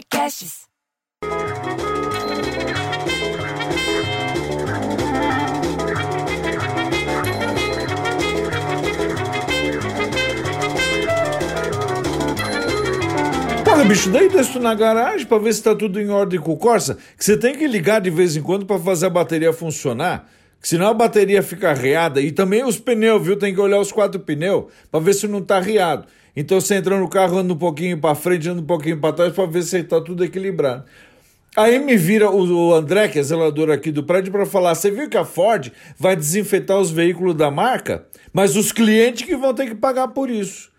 Podcasts. Porra, bicho, daí desço na garagem pra ver se tá tudo em ordem com o Corsa, que você tem que ligar de vez em quando pra fazer a bateria funcionar, que senão a bateria fica arreada. E também os pneus, viu? Tem que olhar os quatro pneus pra ver se não tá arriado. Então você entra no carro, anda um pouquinho pra frente, anda um pouquinho pra trás pra ver se tá tudo equilibrado. Aí me vira o, André, que é zelador aqui do prédio, pra falar: você viu que a Ford vai desinfetar os veículos da marca, mas os clientes que vão ter que pagar por isso.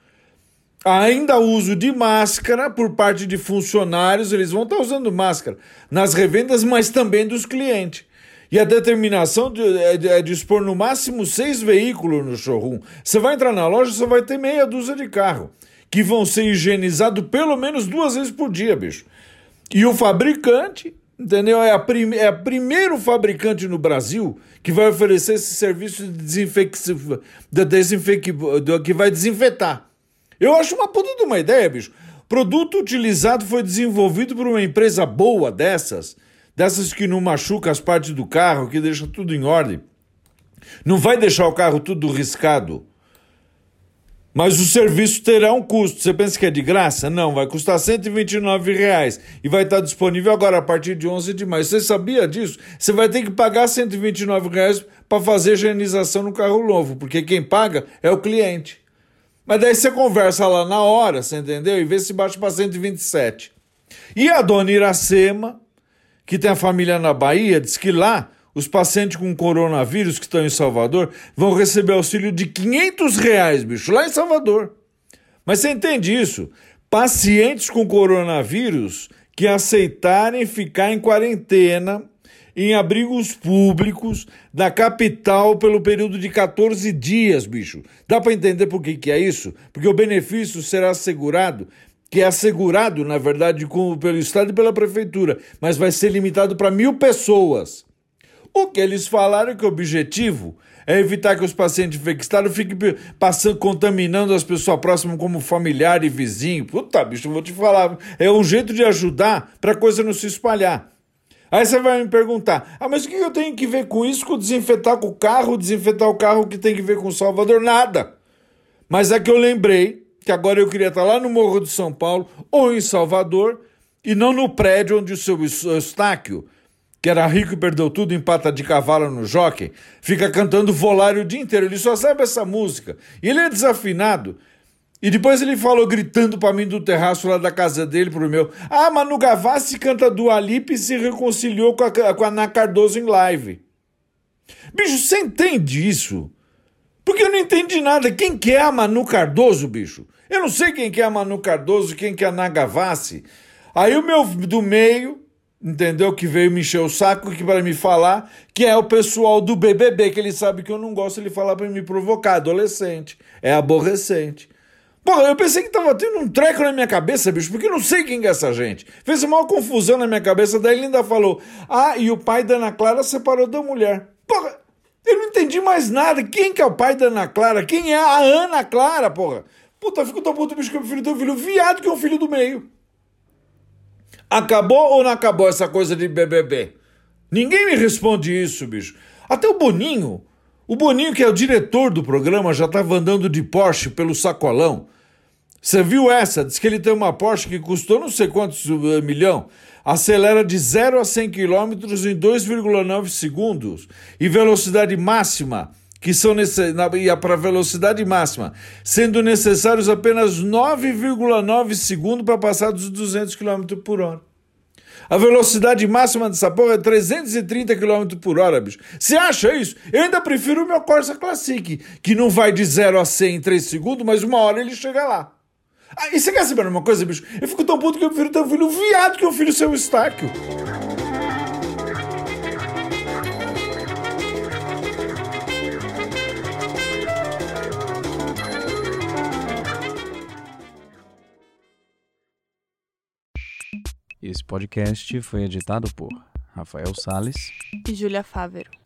Ainda uso de máscara por parte de funcionários, eles vão estar usando máscara nas revendas, mas também dos clientes. E a determinação de, é, de, é dispor no máximo seis veículos no showroom. Você vai entrar na loja, você vai ter meia dúzia de carro, que vão ser higienizados pelo menos duas vezes por dia, bicho. E o fabricante, entendeu? É a, prim é a primeiro fabricante no Brasil que vai oferecer esse serviço de desinfecção, de desinfec de, que vai desinfetar. Eu acho uma puta de uma ideia, bicho. Produto utilizado foi desenvolvido por uma empresa boa dessas, dessas que não machuca as partes do carro, que deixa tudo em ordem. Não vai deixar o carro tudo riscado. Mas o serviço terá um custo. Você pensa que é de graça? Não, vai custar 129 reais e vai estar disponível agora a partir de 11 de maio. Você sabia disso? Você vai ter que pagar 129 reais para fazer higienização no carro novo, porque quem paga é o cliente. Mas daí você conversa lá na hora, você entendeu? E vê se bate para 127. E a dona Iracema, que tem a família na Bahia, diz que lá os pacientes com coronavírus que estão em Salvador vão receber auxílio de 500 reais, bicho, lá em Salvador. Mas você entende isso? Pacientes com coronavírus que aceitarem ficar em quarentena em abrigos públicos da capital pelo período de 14 dias, bicho. Dá para entender por que, que é isso? Porque o benefício será assegurado, que é assegurado, na verdade, com, pelo Estado e pela Prefeitura, mas vai ser limitado para mil pessoas. O que eles falaram é que o objetivo é evitar que os pacientes infectados fiquem passando, contaminando as pessoas próximas como familiar e vizinho. Puta, bicho, eu vou te falar. É um jeito de ajudar para a coisa não se espalhar. Aí você vai me perguntar: ah, mas o que eu tenho que ver com isso, com desinfetar com o carro, desinfetar o carro, que tem que ver com Salvador? Nada. Mas é que eu lembrei que agora eu queria estar lá no Morro de São Paulo ou em Salvador e não no prédio onde o seu Eustáquio, que era rico e perdeu tudo em pata de cavalo no jockey, fica cantando volário o dia inteiro. Ele só sabe essa música. E ele é desafinado. E depois ele falou gritando para mim do terraço lá da casa dele pro meu. Ah, Manu Gavassi canta do Alipe e se reconciliou com a, com a Ana Cardoso em live. Bicho, você entende isso? Porque eu não entendi nada. Quem que é a Manu Cardoso, bicho? Eu não sei quem que é a Manu Cardoso, quem que é a Ana Gavassi. Aí o meu do meio, entendeu? Que veio me encher o saco que para me falar, que é o pessoal do BBB, que ele sabe que eu não gosto, ele falar para me provocar, adolescente, é aborrecente. Porra, eu pensei que tava tendo um treco na minha cabeça, bicho, porque eu não sei quem é essa gente. Fez uma confusão na minha cabeça, daí ele ainda falou: Ah, e o pai da Ana Clara separou da mulher. Porra, eu não entendi mais nada. Quem que é o pai da Ana Clara? Quem é a Ana Clara, porra? Puta, fico tão puto, bicho, que eu prefiro ter um filho viado que um filho do meio. Acabou ou não acabou essa coisa de BBB? Ninguém me responde isso, bicho. Até o Boninho, o Boninho, que é o diretor do programa, já estava andando de Porsche pelo sacolão. Você viu essa? Diz que ele tem uma Porsche que custou não sei quantos uh, milhão. Acelera de 0 a 100 km em 2,9 segundos. E velocidade máxima, que são e para velocidade máxima, sendo necessários apenas 9,9 segundos para passar dos 200 km por hora. A velocidade máxima dessa porra é 330 km por hora, bicho. Você acha isso? Eu ainda prefiro o meu Corsa Classic, que não vai de 0 a 100 em 3 segundos, mas uma hora ele chega lá. Ah, e você quer saber uma coisa, bicho? Eu fico tão puto que eu prefiro ter um filho viado que um filho seu estáquio. Esse podcast foi editado por Rafael Sales e Júlia Fávero.